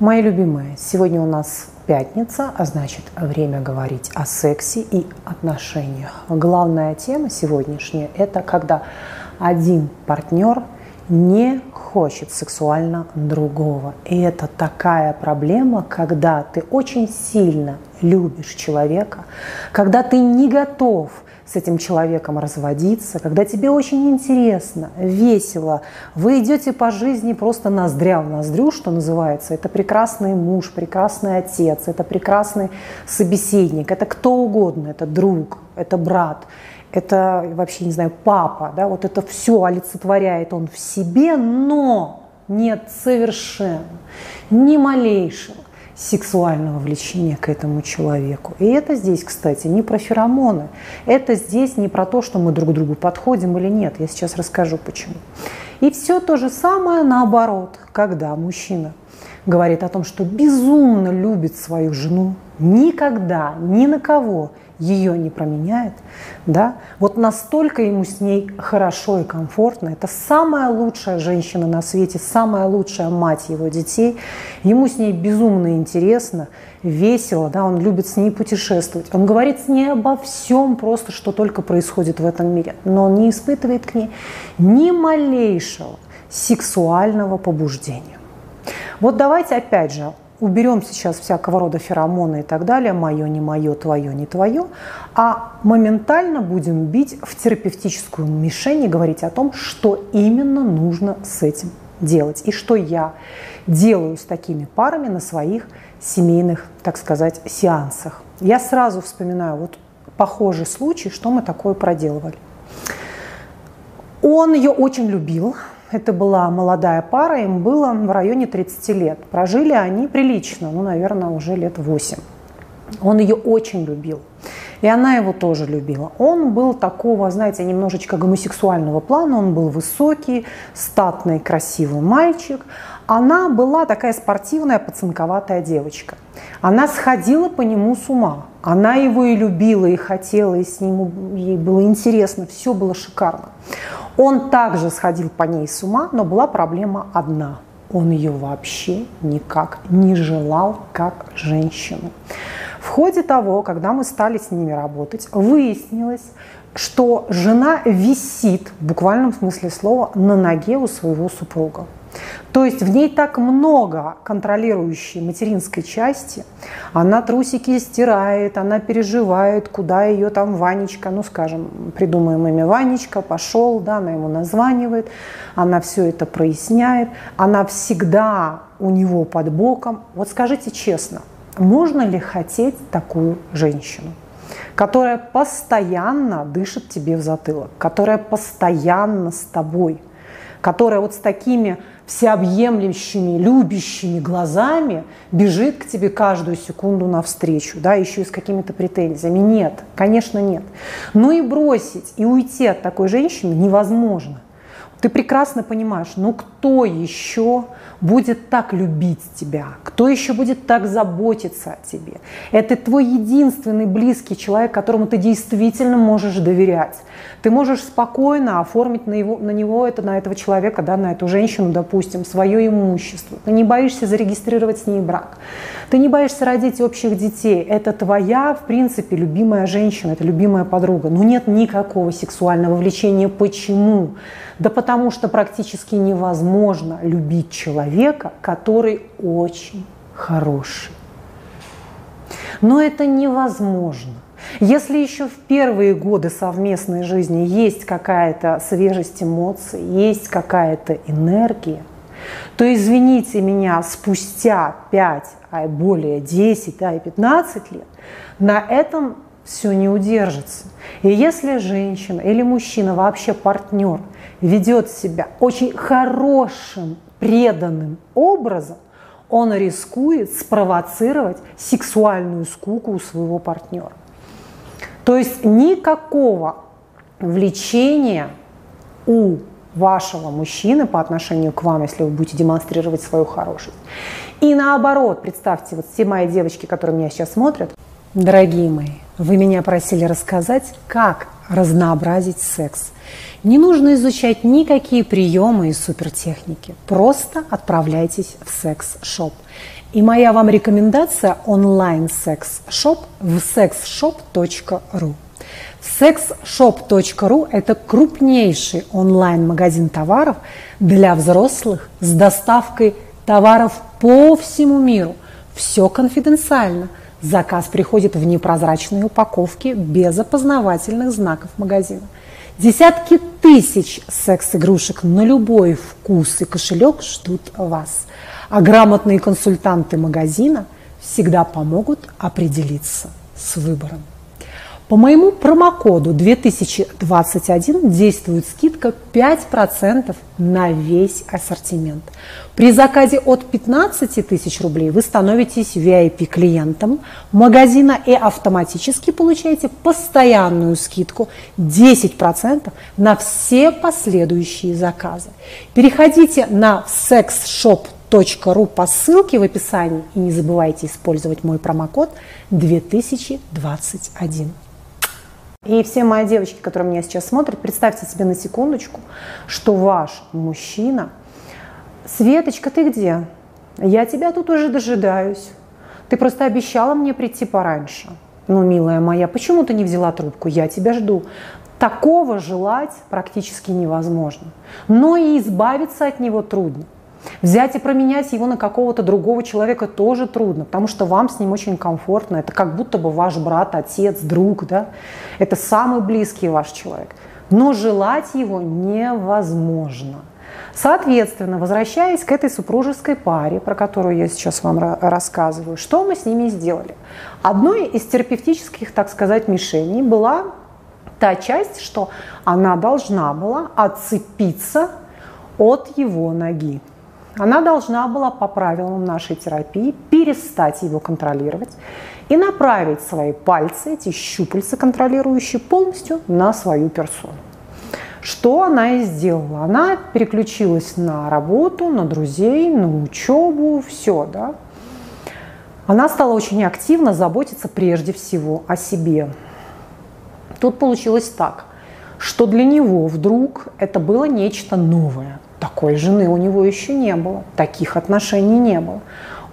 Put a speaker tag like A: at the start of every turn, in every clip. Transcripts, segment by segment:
A: Мои любимые, сегодня у нас пятница, а значит время говорить о сексе и отношениях. Главная тема сегодняшняя – это когда один партнер не хочет сексуально другого. И это такая проблема, когда ты очень сильно любишь человека, когда ты не готов – с этим человеком разводиться, когда тебе очень интересно, весело, вы идете по жизни просто ноздря в ноздрю, что называется. Это прекрасный муж, прекрасный отец, это прекрасный собеседник, это кто угодно, это друг, это брат, это вообще, не знаю, папа, да, вот это все олицетворяет он в себе, но нет совершенно ни малейшего сексуального влечения к этому человеку. И это здесь, кстати, не про феромоны. Это здесь не про то, что мы друг другу подходим или нет. Я сейчас расскажу почему. И все то же самое наоборот, когда мужчина говорит о том, что безумно любит свою жену, никогда, ни на кого ее не променяет, да, вот настолько ему с ней хорошо и комфортно. Это самая лучшая женщина на свете, самая лучшая мать его детей. Ему с ней безумно интересно, весело, да, он любит с ней путешествовать. Он говорит с ней обо всем просто, что только происходит в этом мире. Но он не испытывает к ней ни малейшего сексуального побуждения. Вот давайте опять же уберем сейчас всякого рода феромоны и так далее, мое, не мое, твое, не твое, а моментально будем бить в терапевтическую мишень и говорить о том, что именно нужно с этим делать и что я делаю с такими парами на своих семейных, так сказать, сеансах. Я сразу вспоминаю вот похожий случай, что мы такое проделывали. Он ее очень любил, это была молодая пара, им было в районе 30 лет. Прожили они прилично, ну, наверное, уже лет 8. Он ее очень любил. И она его тоже любила. Он был такого, знаете, немножечко гомосексуального плана. Он был высокий, статный, красивый мальчик. Она была такая спортивная, пацанковатая девочка. Она сходила по нему с ума. Она его и любила, и хотела, и с ним ей было интересно. Все было шикарно. Он также сходил по ней с ума, но была проблема одна. Он ее вообще никак не желал как женщину. В ходе того, когда мы стали с ними работать, выяснилось, что жена висит, в буквальном смысле слова, на ноге у своего супруга. То есть в ней так много контролирующей материнской части. Она трусики стирает, она переживает, куда ее там Ванечка, ну скажем, придумаем имя Ванечка, пошел, да, она ему названивает, она все это проясняет, она всегда у него под боком. Вот скажите честно, можно ли хотеть такую женщину? которая постоянно дышит тебе в затылок, которая постоянно с тобой, которая вот с такими всеобъемлющими, любящими глазами бежит к тебе каждую секунду навстречу, да, еще и с какими-то претензиями. Нет, конечно, нет. Но и бросить, и уйти от такой женщины невозможно. Ты прекрасно понимаешь, ну кто еще будет так любить тебя? Кто еще будет так заботиться о тебе? Это твой единственный близкий человек, которому ты действительно можешь доверять. Ты можешь спокойно оформить на, его, на него, это, на этого человека, да, на эту женщину, допустим, свое имущество. Ты не боишься зарегистрировать с ней брак. Ты не боишься родить общих детей. Это твоя, в принципе, любимая женщина, это любимая подруга. Но нет никакого сексуального влечения. Почему? Да потому что практически невозможно любить человека, который очень хороший. Но это невозможно. Если еще в первые годы совместной жизни есть какая-то свежесть эмоций, есть какая-то энергия, то, извините меня, спустя 5, а более 10, да, и 15 лет, на этом все не удержится. И если женщина или мужчина, вообще партнер, ведет себя очень хорошим, преданным образом, он рискует спровоцировать сексуальную скуку у своего партнера. То есть никакого влечения у вашего мужчины по отношению к вам, если вы будете демонстрировать свою хорошесть. И наоборот, представьте, вот все мои девочки, которые меня сейчас смотрят, дорогие мои, вы меня просили рассказать, как разнообразить секс. Не нужно изучать никакие приемы и супертехники. Просто отправляйтесь в секс-шоп. И моя вам рекомендация – онлайн-секс-шоп в sexshop.ru. Sexshop.ru – это крупнейший онлайн-магазин товаров для взрослых с доставкой товаров по всему миру. Все конфиденциально. Заказ приходит в непрозрачной упаковке без опознавательных знаков магазина. Десятки тысяч секс-игрушек на любой вкус и кошелек ждут вас. А грамотные консультанты магазина всегда помогут определиться с выбором. По моему промокоду 2021 действует скидка 5% на весь ассортимент. При заказе от 15 тысяч рублей вы становитесь VIP-клиентом магазина и автоматически получаете постоянную скидку 10% на все последующие заказы. Переходите на sexshop.ru по ссылке в описании и не забывайте использовать мой промокод 2021. И все мои девочки, которые меня сейчас смотрят, представьте себе на секундочку, что ваш мужчина, Светочка, ты где? Я тебя тут уже дожидаюсь. Ты просто обещала мне прийти пораньше. Ну, милая моя, почему ты не взяла трубку? Я тебя жду. Такого желать практически невозможно. Но и избавиться от него трудно. Взять и променять его на какого-то другого человека тоже трудно, потому что вам с ним очень комфортно. Это как будто бы ваш брат, отец, друг, да? Это самый близкий ваш человек. Но желать его невозможно. Соответственно, возвращаясь к этой супружеской паре, про которую я сейчас вам рассказываю, что мы с ними сделали? Одной из терапевтических, так сказать, мишеней была та часть, что она должна была отцепиться от его ноги. Она должна была по правилам нашей терапии перестать его контролировать и направить свои пальцы, эти щупальца контролирующие, полностью на свою персону. Что она и сделала? Она переключилась на работу, на друзей, на учебу, все, да. Она стала очень активно заботиться прежде всего о себе. Тут получилось так, что для него вдруг это было нечто новое – такой жены у него еще не было, таких отношений не было.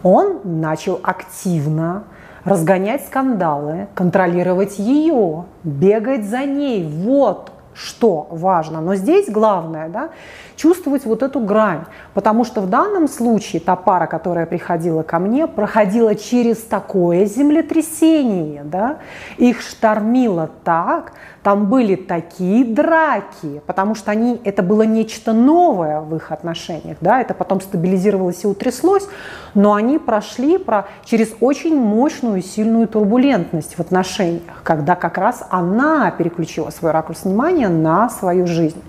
A: Он начал активно разгонять скандалы, контролировать ее, бегать за ней. Вот что важно. Но здесь главное, да, чувствовать вот эту грань. Потому что в данном случае та пара, которая приходила ко мне, проходила через такое землетрясение. Да? Их штормило так, там были такие драки, потому что они, это было нечто новое в их отношениях. Да? Это потом стабилизировалось и утряслось, но они прошли про, через очень мощную и сильную турбулентность в отношениях, когда как раз она переключила свой ракурс внимания на свою жизнь.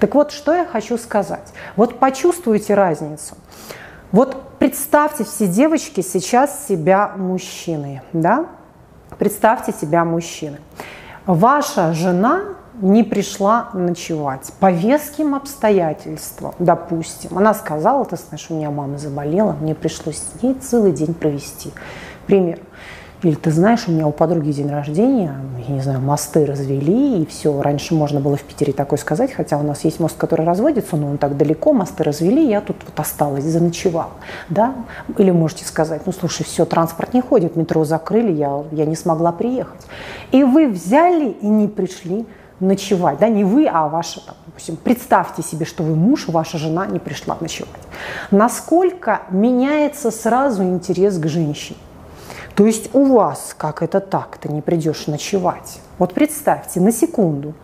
A: Так вот, что я хочу сказать. Вот почувствуйте разницу. Вот представьте все девочки сейчас себя мужчиной, да? Представьте себя мужчиной. Ваша жена не пришла ночевать по веским обстоятельствам, допустим. Она сказала, ты знаешь, у меня мама заболела, мне пришлось с ней целый день провести. Пример. Или ты знаешь, у меня у подруги день рождения, я не знаю, мосты развели, и все. Раньше можно было в Питере такое сказать, хотя у нас есть мост, который разводится, но он так далеко, мосты развели, я тут вот осталась, заночевала. Да? Или можете сказать, ну слушай, все, транспорт не ходит, метро закрыли, я, я не смогла приехать. И вы взяли и не пришли ночевать, да, не вы, а ваша, там, допустим, представьте себе, что вы муж, ваша жена не пришла ночевать. Насколько меняется сразу интерес к женщине? То есть у вас, как это так, ты не придешь ночевать? Вот представьте, на секунду,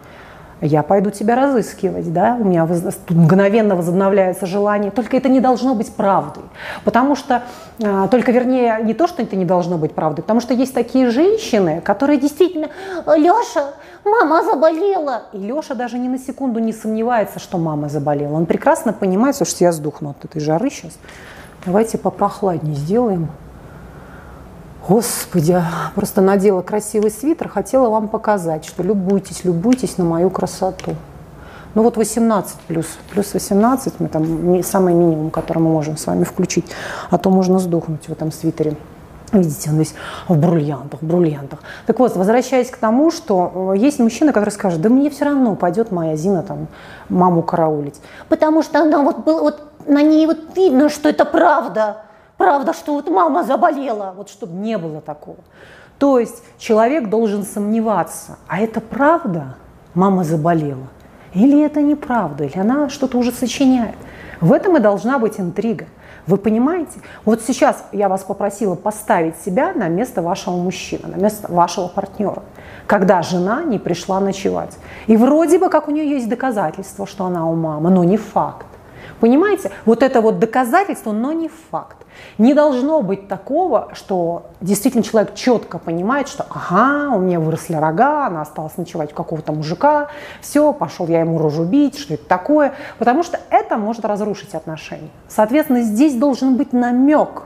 A: я пойду тебя разыскивать, да, у меня воз... мгновенно возобновляется желание, только это не должно быть правдой, потому что, а, только вернее, не то, что это не должно быть правдой, потому что есть такие женщины, которые действительно, Леша, мама заболела, и Леша даже ни на секунду не сомневается, что мама заболела, он прекрасно понимает, что я сдохну от этой жары сейчас, давайте попрохладнее сделаем, Господи, просто надела красивый свитер, хотела вам показать, что любуйтесь, любуйтесь на мою красоту. Ну вот 18 плюс, плюс 18, мы там самый минимум, который мы можем с вами включить, а то можно сдохнуть в этом свитере. Видите, он весь в бриллиантах, в бриллиантах. Так вот, возвращаясь к тому, что э, есть мужчина, который скажет, да мне все равно пойдет моя Зина там маму караулить. Потому что она вот, вот на ней вот видно, что это правда. Правда, что вот мама заболела. Вот чтобы не было такого. То есть человек должен сомневаться, а это правда, мама заболела? Или это неправда, или она что-то уже сочиняет. В этом и должна быть интрига. Вы понимаете? Вот сейчас я вас попросила поставить себя на место вашего мужчины, на место вашего партнера, когда жена не пришла ночевать. И вроде бы как у нее есть доказательства, что она у мамы, но не факт. Понимаете? Вот это вот доказательство, но не факт. Не должно быть такого, что действительно человек четко понимает, что ага, у меня выросли рога, она осталась ночевать у какого-то мужика, все, пошел я ему рожу бить, что это такое, потому что это может разрушить отношения. Соответственно, здесь должен быть намек.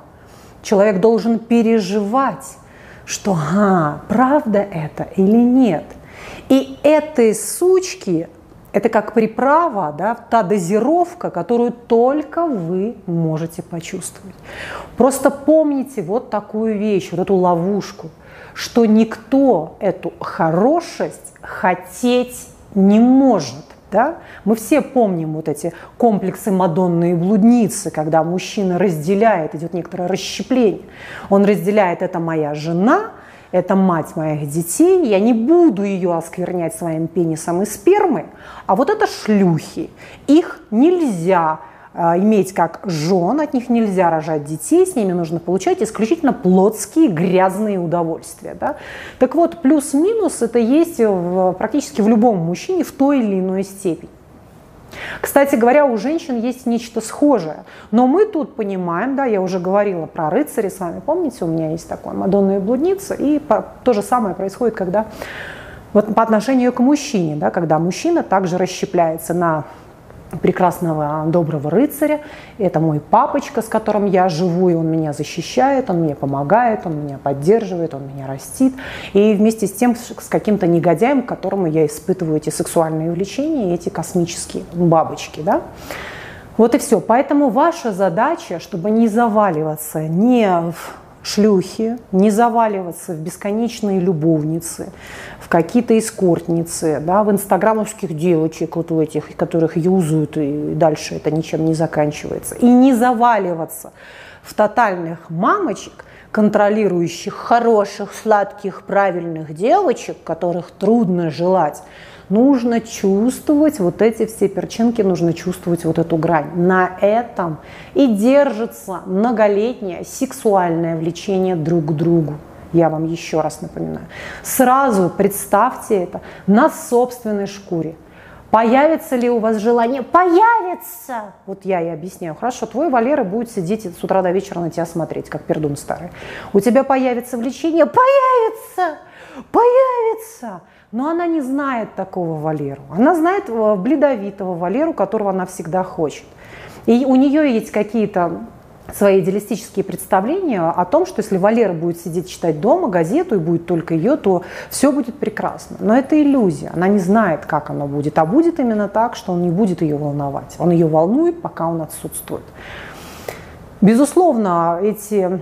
A: Человек должен переживать, что ага, правда это или нет. И этой сучки это как приправа, да, та дозировка, которую только вы можете почувствовать. Просто помните вот такую вещь, вот эту ловушку, что никто эту хорошесть хотеть не может. Да? Мы все помним вот эти комплексы Мадонны и блудницы, когда мужчина разделяет, идет некоторое расщепление. Он разделяет, это моя жена, это мать моих детей, я не буду ее осквернять своим пенисом и спермой, а вот это шлюхи. Их нельзя а, иметь как жен, от них нельзя рожать детей, с ними нужно получать исключительно плотские грязные удовольствия. Да? Так вот, плюс-минус это есть в, практически в любом мужчине в той или иной степени. Кстати говоря, у женщин есть нечто схожее. Но мы тут понимаем, да, я уже говорила про рыцарей с вами, помните, у меня есть такое Мадонна и блудница, и то же самое происходит, когда вот по отношению к мужчине, да, когда мужчина также расщепляется на прекрасного доброго рыцаря. Это мой папочка, с которым я живу, и он меня защищает, он мне помогает, он меня поддерживает, он меня растит. И вместе с тем с каким-то негодяем, к которому я испытываю эти сексуальные увлечения, эти космические бабочки. Да? Вот и все. Поэтому ваша задача, чтобы не заваливаться не в шлюхи, не заваливаться в бесконечные любовницы, в какие-то эскортницы, да, в инстаграмовских девочек, вот у этих, которых юзают, и дальше это ничем не заканчивается. И не заваливаться в тотальных мамочек, контролирующих хороших, сладких, правильных девочек, которых трудно желать, нужно чувствовать вот эти все перчинки, нужно чувствовать вот эту грань. На этом и держится многолетнее сексуальное влечение друг к другу. Я вам еще раз напоминаю. Сразу представьте это на собственной шкуре. Появится ли у вас желание? Появится! Вот я и объясняю. Хорошо, твой Валера будет сидеть с утра до вечера на тебя смотреть, как пердун старый. У тебя появится влечение? Появится! Появится! Но она не знает такого Валеру. Она знает э, бледовитого Валеру, которого она всегда хочет. И у нее есть какие-то свои идеалистические представления о том, что если Валера будет сидеть читать дома газету и будет только ее, то все будет прекрасно. Но это иллюзия. Она не знает, как оно будет. А будет именно так, что он не будет ее волновать. Он ее волнует, пока он отсутствует. Безусловно, эти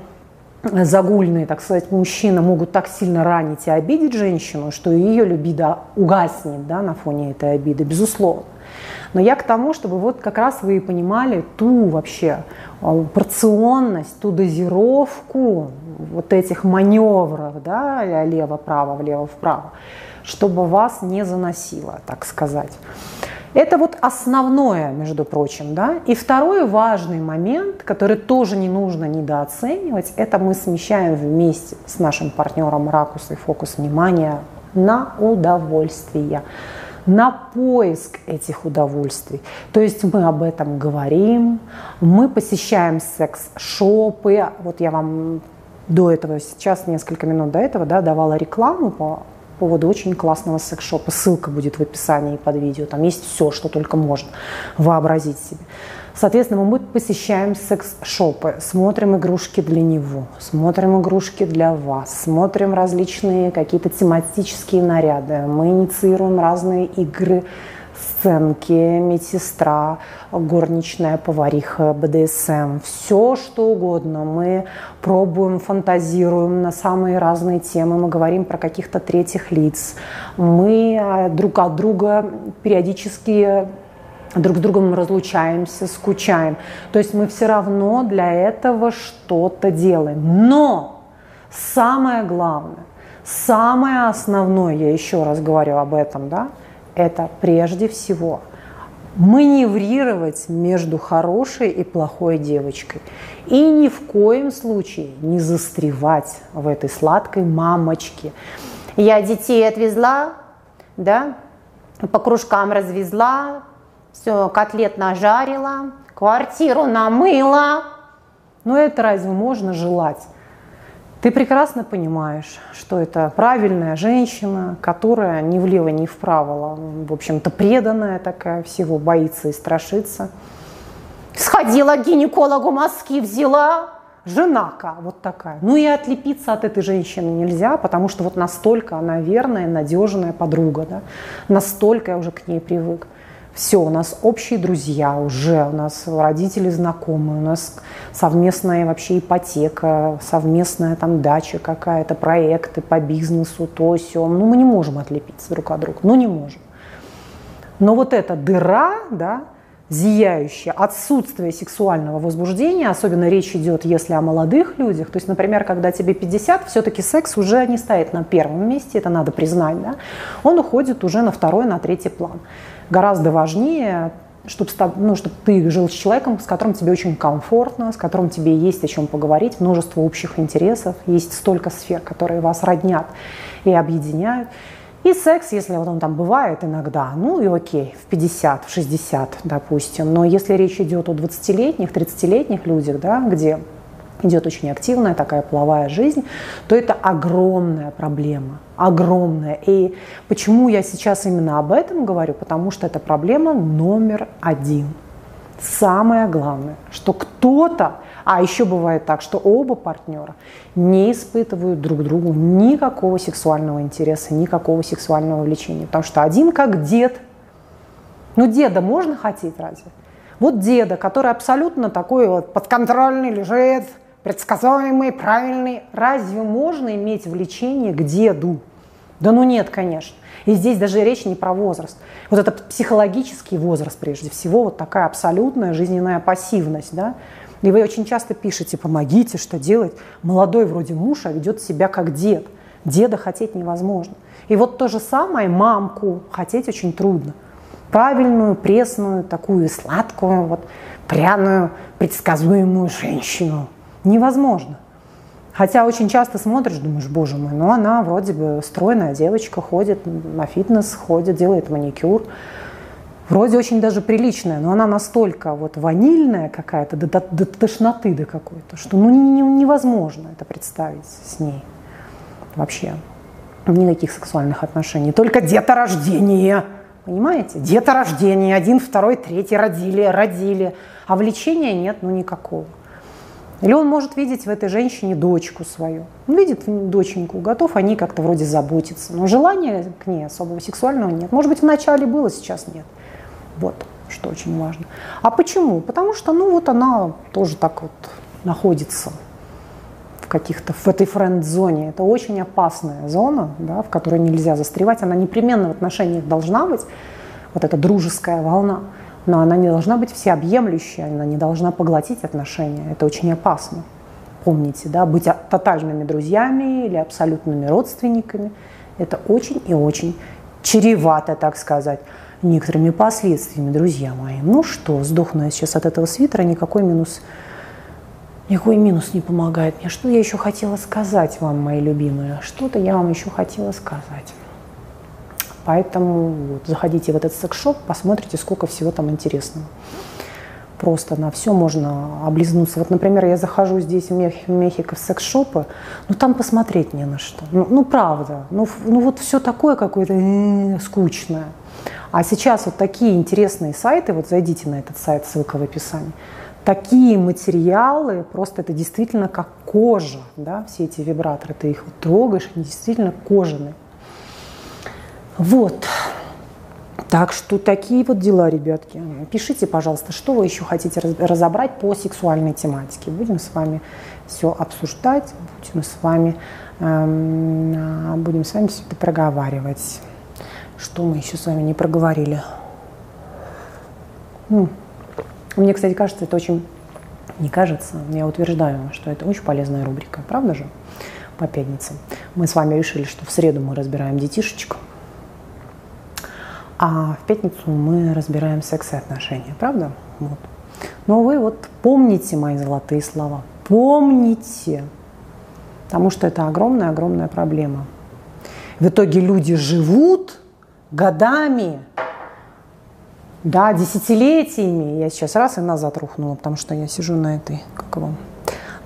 A: загульные, так сказать, мужчины могут так сильно ранить и обидеть женщину, что ее любида угаснет да, на фоне этой обиды, безусловно. Но я к тому, чтобы вот как раз вы понимали ту вообще а, порционность, ту дозировку вот этих маневров, да, лево-право, влево-вправо, чтобы вас не заносило, так сказать. Это вот основное, между прочим. Да? И второй важный момент, который тоже не нужно недооценивать, это мы смещаем вместе с нашим партнером ракус и фокус внимания на удовольствие на поиск этих удовольствий. То есть мы об этом говорим, мы посещаем секс-шопы. Вот я вам до этого, сейчас несколько минут до этого да, давала рекламу по поводу очень классного секс-шопа. Ссылка будет в описании под видео. Там есть все, что только можно вообразить себе. Соответственно, мы посещаем секс-шопы, смотрим игрушки для него, смотрим игрушки для вас, смотрим различные какие-то тематические наряды, мы инициируем разные игры сценки, медсестра, горничная, повариха, БДСМ, все что угодно. Мы пробуем, фантазируем на самые разные темы, мы говорим про каких-то третьих лиц. Мы э, друг от друга периодически друг с другом разлучаемся, скучаем. То есть мы все равно для этого что-то делаем. Но самое главное, самое основное, я еще раз говорю об этом, да, это прежде всего маневрировать между хорошей и плохой девочкой. И ни в коем случае не застревать в этой сладкой мамочке. Я детей отвезла, да, по кружкам развезла, все, котлет нажарила, квартиру намыла. Но это разве можно желать? Ты прекрасно понимаешь, что это правильная женщина, которая ни влево, ни вправо, в общем-то, преданная такая, всего боится и страшится. Сходила к гинекологу мазки, взяла, женака вот такая. Ну и отлепиться от этой женщины нельзя, потому что вот настолько она верная, надежная подруга, да? настолько я уже к ней привык все, у нас общие друзья уже, у нас родители знакомые, у нас совместная вообще ипотека, совместная там дача какая-то, проекты по бизнесу, то все. Ну, мы не можем отлепиться друг от друга, ну не можем. Но вот эта дыра, да, зияющая, отсутствие сексуального возбуждения, особенно речь идет, если о молодых людях, то есть, например, когда тебе 50, все-таки секс уже не стоит на первом месте, это надо признать, да, он уходит уже на второй, на третий план. Гораздо важнее, чтобы, ну, чтобы ты жил с человеком, с которым тебе очень комфортно, с которым тебе есть о чем поговорить, множество общих интересов, есть столько сфер, которые вас роднят и объединяют. И секс, если вот он там бывает иногда, ну и окей, в 50, в 60, допустим. Но если речь идет о 20-летних, 30-летних людях, да, где идет очень активная такая половая жизнь, то это огромная проблема, огромная. И почему я сейчас именно об этом говорю? Потому что это проблема номер один. Самое главное, что кто-то, а еще бывает так, что оба партнера не испытывают друг другу никакого сексуального интереса, никакого сексуального влечения. Потому что один как дед. Ну, деда можно хотеть разве? Вот деда, который абсолютно такой вот подконтрольный, лежит, предсказуемый, правильный. Разве можно иметь влечение к деду? Да ну нет, конечно. И здесь даже речь не про возраст. Вот это психологический возраст прежде всего, вот такая абсолютная жизненная пассивность, да. И вы очень часто пишете, помогите, что делать. Молодой вроде муж, а ведет себя как дед. Деда хотеть невозможно. И вот то же самое мамку хотеть очень трудно. Правильную, пресную, такую сладкую, вот, пряную, предсказуемую женщину – невозможно. Хотя очень часто смотришь, думаешь, боже мой, ну она вроде бы стройная девочка, ходит на фитнес, ходит, делает маникюр. Вроде очень даже приличная, но она настолько вот ванильная какая-то, до, до, до тошноты до какой-то, что ну не, невозможно это представить с ней вообще. Никаких сексуальных отношений, только деторождение. Понимаете? Деторождение. Один, второй, третий родили, родили. А влечения нет, ну никакого. Или он может видеть в этой женщине дочку свою. Он видит доченьку, готов о ней как-то вроде заботиться. Но желания к ней особого сексуального нет. Может быть, вначале было, сейчас нет. Вот, что очень важно. А почему? Потому что, ну, вот она тоже так вот находится в каких-то, в этой френд-зоне. Это очень опасная зона, да, в которой нельзя застревать. Она непременно в отношениях должна быть, вот эта дружеская волна но она не должна быть всеобъемлющей, она не должна поглотить отношения. Это очень опасно. Помните, да, быть тотальными друзьями или абсолютными родственниками – это очень и очень чревато, так сказать, некоторыми последствиями, друзья мои. Ну что, сдохну я сейчас от этого свитера, никакой минус, никакой минус не помогает мне. Что я еще хотела сказать вам, мои любимые? Что-то я вам еще хотела сказать. Поэтому вот, заходите в этот секс-шоп, посмотрите, сколько всего там интересного. Просто на все можно облизнуться. Вот, например, я захожу здесь в, Мех, в Мехико в секс-шопы, ну там посмотреть не на что. Ну, ну правда, ну, ну вот все такое какое-то э, скучное. А сейчас вот такие интересные сайты, вот зайдите на этот сайт, ссылка в описании, такие материалы, просто это действительно как кожа, да, все эти вибраторы, ты их трогаешь, они действительно кожаные. Вот. Так что такие вот дела, ребятки. Пишите, пожалуйста, что вы еще хотите разобрать по сексуальной тематике. Будем с вами все обсуждать, будем с вами, эм, будем с вами все это проговаривать. Что мы еще с вами не проговорили? Ну, мне, кстати, кажется, это очень... Не кажется, я утверждаю, что это очень полезная рубрика, правда же? По пятницам. Мы с вами решили, что в среду мы разбираем детишечек, а в пятницу мы разбираем секс и отношения, правда? Вот. Но вы вот помните мои золотые слова. Помните. Потому что это огромная-огромная проблема. В итоге люди живут годами, да, десятилетиями. Я сейчас раз и назад рухнула, потому что я сижу на этой, как его,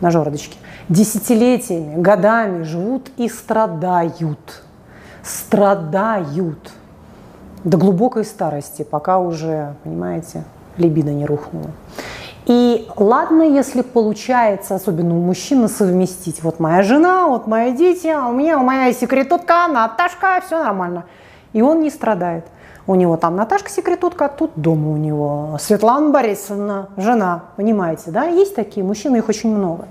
A: на жердочке. Десятилетиями, годами живут и страдают. Страдают до глубокой старости, пока уже, понимаете, либидо не рухнуло. И ладно, если получается, особенно у мужчины, совместить. Вот моя жена, вот мои дети, а у меня моя секретутка, Наташка, все нормально. И он не страдает. У него там Наташка секретутка, а тут дома у него Светлана Борисовна, жена, понимаете, да? Есть такие мужчины, их очень много.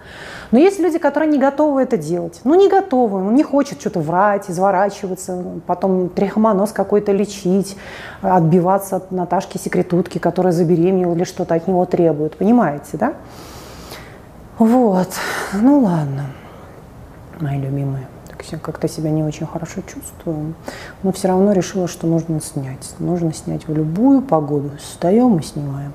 A: Но есть люди, которые не готовы это делать. Ну, не готовы, он не хочет что-то врать, изворачиваться, потом трихомоноз какой-то лечить, отбиваться от Наташки секретутки, которая забеременела или что-то от него требует. Понимаете, да? Вот, ну ладно, мои любимые как-то себя не очень хорошо чувствую, но все равно решила, что нужно снять. Нужно снять в любую погоду. Встаем и снимаем.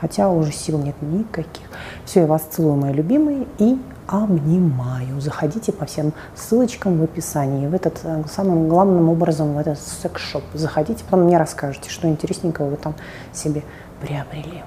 A: Хотя уже сил нет никаких. Все, я вас целую, мои любимые, и обнимаю. Заходите по всем ссылочкам в описании. В этот э, самым главным образом в этот секс-шоп. Заходите, потом мне расскажете, что интересненького вы там себе приобрели.